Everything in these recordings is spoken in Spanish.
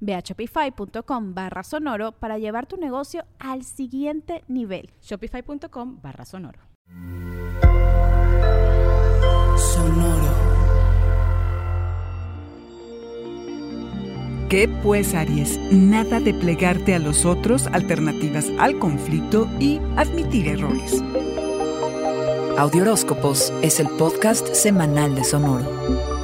Ve a shopify.com barra sonoro para llevar tu negocio al siguiente nivel. Shopify.com barra sonoro. Sonoro. ¿Qué pues, Aries? Nada de plegarte a los otros, alternativas al conflicto y admitir errores. Audioróscopos es el podcast semanal de Sonoro.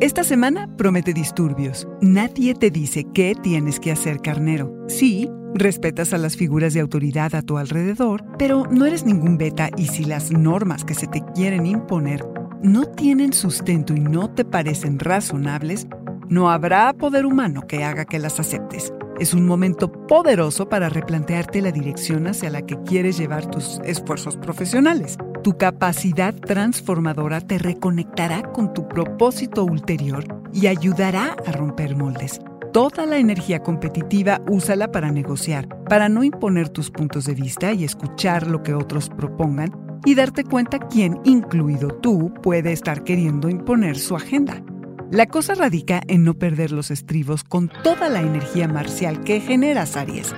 Esta semana promete disturbios. Nadie te dice qué tienes que hacer, carnero. Sí, respetas a las figuras de autoridad a tu alrededor, pero no eres ningún beta y si las normas que se te quieren imponer no tienen sustento y no te parecen razonables, no habrá poder humano que haga que las aceptes. Es un momento poderoso para replantearte la dirección hacia la que quieres llevar tus esfuerzos profesionales. Tu capacidad transformadora te reconectará con tu propósito ulterior y ayudará a romper moldes. Toda la energía competitiva úsala para negociar, para no imponer tus puntos de vista y escuchar lo que otros propongan y darte cuenta quién, incluido tú, puede estar queriendo imponer su agenda. La cosa radica en no perder los estribos con toda la energía marcial que generas, Aries.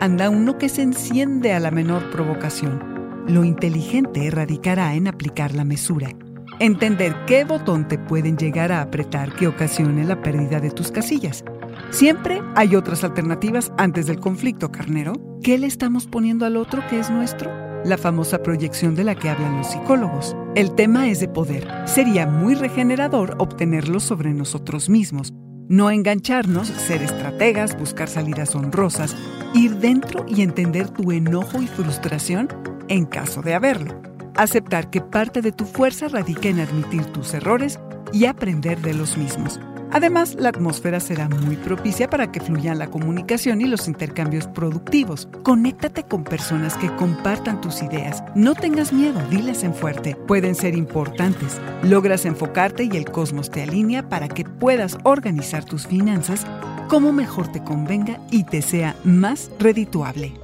Anda uno que se enciende a la menor provocación lo inteligente radicará en aplicar la mesura, entender qué botón te pueden llegar a apretar que ocasione la pérdida de tus casillas. Siempre hay otras alternativas antes del conflicto, carnero. ¿Qué le estamos poniendo al otro que es nuestro? La famosa proyección de la que hablan los psicólogos. El tema es de poder. Sería muy regenerador obtenerlo sobre nosotros mismos. No engancharnos, ser estrategas, buscar salidas honrosas, ir dentro y entender tu enojo y frustración en caso de haberlo. Aceptar que parte de tu fuerza radica en admitir tus errores y aprender de los mismos. Además, la atmósfera será muy propicia para que fluyan la comunicación y los intercambios productivos. Conéctate con personas que compartan tus ideas. No tengas miedo, diles en fuerte. Pueden ser importantes. Logras enfocarte y el cosmos te alinea para que puedas organizar tus finanzas como mejor te convenga y te sea más redituable.